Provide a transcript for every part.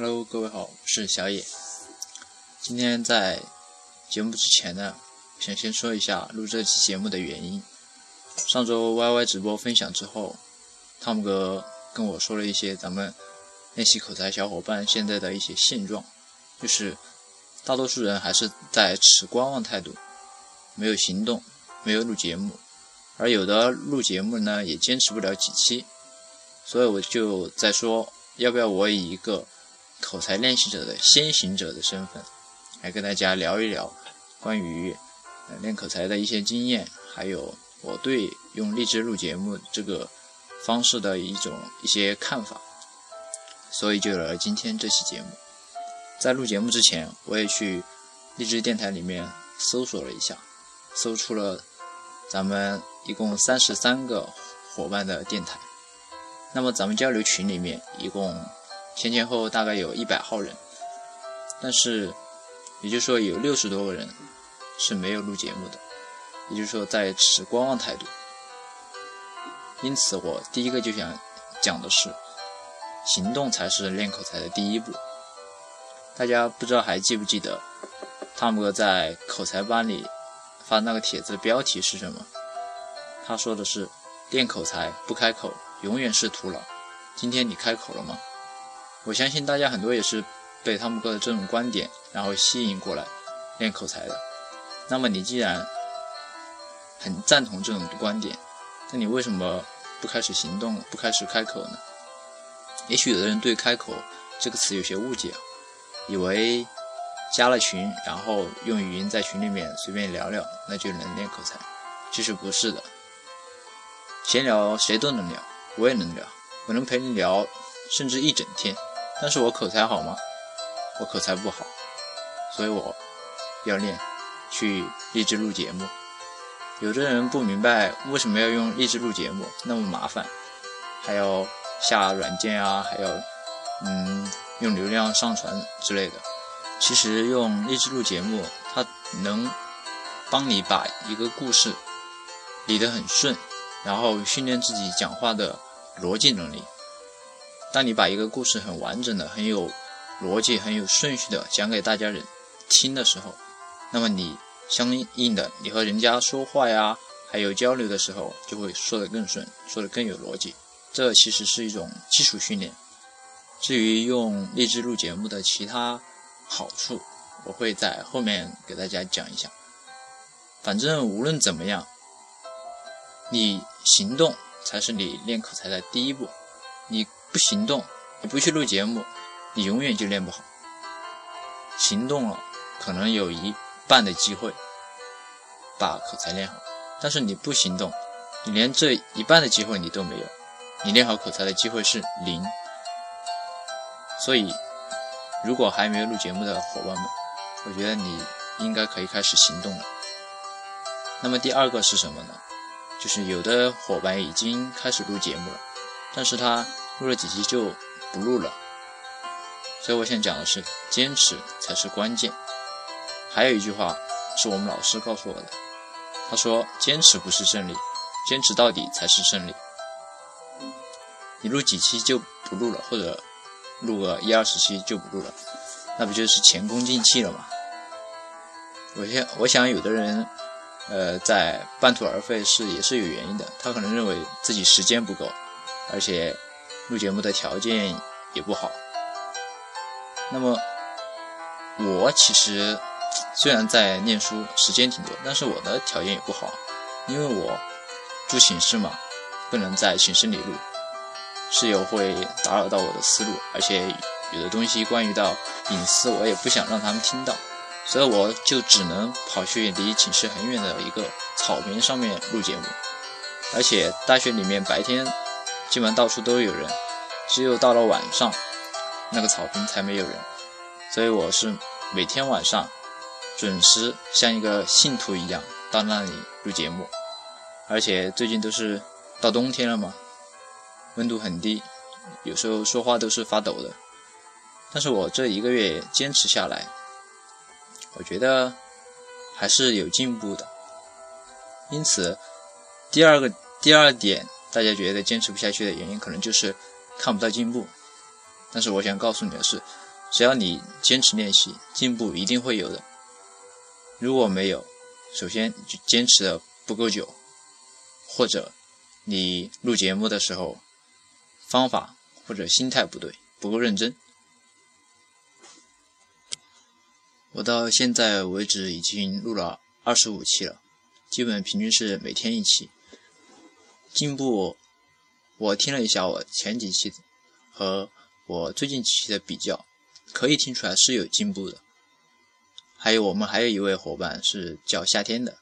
Hello，各位好，我是小野。今天在节目之前呢，想先说一下录这期节目的原因。上周 YY 直播分享之后，汤姆哥跟我说了一些咱们练习口才小伙伴现在的一些现状，就是大多数人还是在持观望态度，没有行动，没有录节目，而有的录节目呢也坚持不了几期，所以我就在说，要不要我以一个口才练习者的先行者的身份，来跟大家聊一聊关于练口才的一些经验，还有我对用荔枝录节目这个方式的一种一些看法。所以就有了今天这期节目。在录节目之前，我也去荔枝电台里面搜索了一下，搜出了咱们一共三十三个伙伴的电台。那么咱们交流群里面一共。前前后后大概有一百号人，但是也就是说有六十多个人是没有录节目的，也就是说在持观望态度。因此，我第一个就想讲的是，行动才是练口才的第一步。大家不知道还记不记得，汤姆哥在口才班里发那个帖子的标题是什么？他说的是练口才不开口永远是徒劳。今天你开口了吗？我相信大家很多也是被汤姆哥的这种观点，然后吸引过来练口才的。那么你既然很赞同这种观点，那你为什么不开始行动，不开始开口呢？也许有的人对“开口”这个词有些误解，以为加了群，然后用语音在群里面随便聊聊，那就能练口才。其实不是的，闲聊谁都能聊，我也能聊，我能陪你聊，甚至一整天。但是我口才好吗？我口才不好，所以我要练，去励志录节目。有的人不明白为什么要用励志录节目那么麻烦，还要下软件啊，还要嗯用流量上传之类的。其实用励志录节目，它能帮你把一个故事理得很顺，然后训练自己讲话的逻辑能力。当你把一个故事很完整的、很有逻辑、很有顺序的讲给大家人听的时候，那么你相应的，你和人家说话呀，还有交流的时候，就会说得更顺，说得更有逻辑。这其实是一种基础训练。至于用励志录节目的其他好处，我会在后面给大家讲一下。反正无论怎么样，你行动才是你练口才的第一步。你。不行动，你不去录节目，你永远就练不好。行动了，可能有一半的机会把口才练好，但是你不行动，你连这一半的机会你都没有，你练好口才的机会是零。所以，如果还没有录节目的伙伴们，我觉得你应该可以开始行动了。那么第二个是什么呢？就是有的伙伴已经开始录节目了，但是他。录了几期就不录了，所以我想讲的是，坚持才是关键。还有一句话是我们老师告诉我的，他说：“坚持不是胜利，坚持到底才是胜利。”你录几期就不录了，或者录个一二十期就不录了，那不就是前功尽弃了吗？我想，我想有的人，呃，在半途而废是也是有原因的，他可能认为自己时间不够，而且。录节目的条件也不好。那么，我其实虽然在念书，时间挺多，但是我的条件也不好，因为我住寝室嘛，不能在寝室里录，室友会打扰到我的思路，而且有的东西关于到隐私，我也不想让他们听到，所以我就只能跑去离寝室很远的一个草坪上面录节目，而且大学里面白天。基本上到处都有人，只有到了晚上，那个草坪才没有人。所以我是每天晚上准时像一个信徒一样到那里录节目。而且最近都是到冬天了嘛，温度很低，有时候说话都是发抖的。但是我这一个月坚持下来，我觉得还是有进步的。因此，第二个第二点。大家觉得坚持不下去的原因，可能就是看不到进步。但是我想告诉你的是，只要你坚持练习，进步一定会有的。如果没有，首先就坚持的不够久，或者你录节目的时候方法或者心态不对，不够认真。我到现在为止已经录了二十五期了，基本平均是每天一期。进步，我听了一下我前几期和我最近几期的比较，可以听出来是有进步的。还有我们还有一位伙伴是叫夏天的，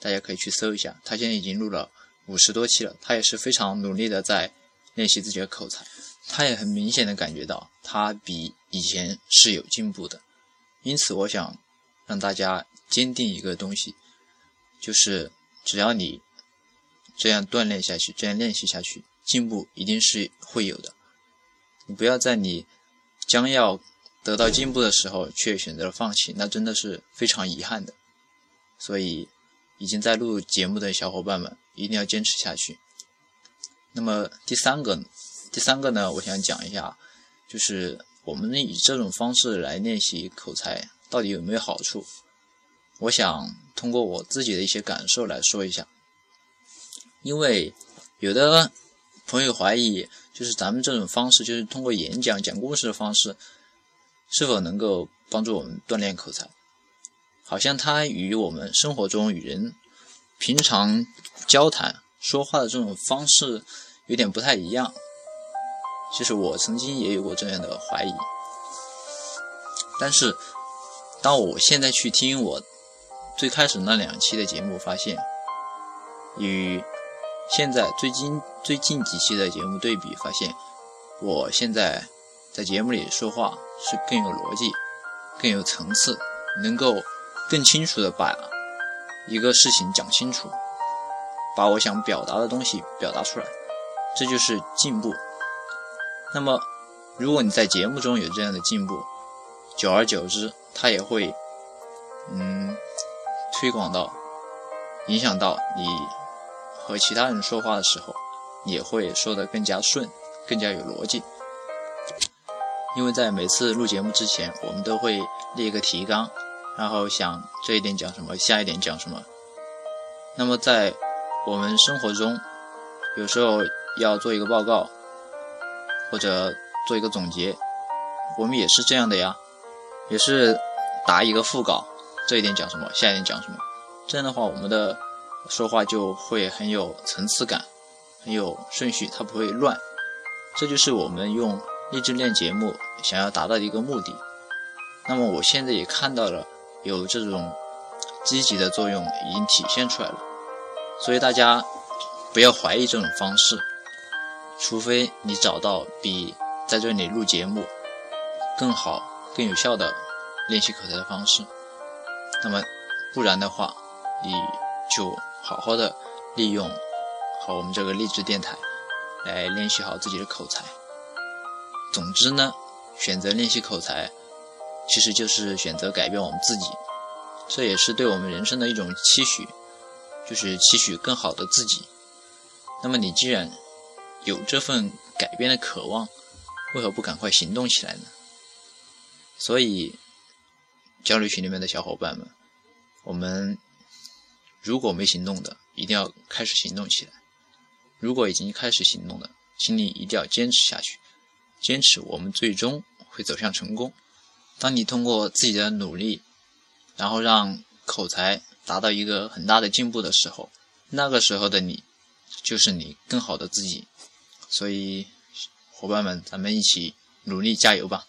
大家可以去搜一下，他现在已经录了五十多期了，他也是非常努力的在练习自己的口才，他也很明显的感觉到他比以前是有进步的。因此，我想让大家坚定一个东西，就是只要你这样锻炼下去，这样练习下去，进步一定是会有的。你不要在你将要得到进步的时候，却选择了放弃，那真的是非常遗憾的。所以，已经在录节目的小伙伴们一定要坚持下去。那么第三个，第三个呢，我想讲一下，就是。我们以这种方式来练习口才，到底有没有好处？我想通过我自己的一些感受来说一下。因为有的朋友怀疑，就是咱们这种方式，就是通过演讲、讲故事的方式，是否能够帮助我们锻炼口才？好像它与我们生活中与人平常交谈、说话的这种方式有点不太一样。其实我曾经也有过这样的怀疑，但是当我现在去听我最开始那两期的节目，发现与现在最近最近几期的节目对比，发现我现在在节目里说话是更有逻辑、更有层次，能够更清楚的把一个事情讲清楚，把我想表达的东西表达出来，这就是进步。那么，如果你在节目中有这样的进步，久而久之，它也会，嗯，推广到，影响到你和其他人说话的时候，也会说得更加顺，更加有逻辑。因为在每次录节目之前，我们都会列一个提纲，然后想这一点讲什么，下一点讲什么。那么在我们生活中，有时候要做一个报告。或者做一个总结，我们也是这样的呀，也是答一个副稿，这一点讲什么，下一点讲什么，这样的话，我们的说话就会很有层次感，很有顺序，它不会乱。这就是我们用励志练节目想要达到的一个目的。那么我现在也看到了有这种积极的作用已经体现出来了，所以大家不要怀疑这种方式。除非你找到比在这里录节目更好、更有效的练习口才的方式，那么不然的话，你就好好的利用好我们这个励志电台来练习好自己的口才。总之呢，选择练习口才，其实就是选择改变我们自己，这也是对我们人生的一种期许，就是期许更好的自己。那么你既然有这份改变的渴望，为何不赶快行动起来呢？所以，交流群里面的小伙伴们，我们如果没行动的，一定要开始行动起来；如果已经开始行动的，请你一定要坚持下去。坚持，我们最终会走向成功。当你通过自己的努力，然后让口才达到一个很大的进步的时候，那个时候的你，就是你更好的自己。所以，伙伴们，咱们一起努力加油吧！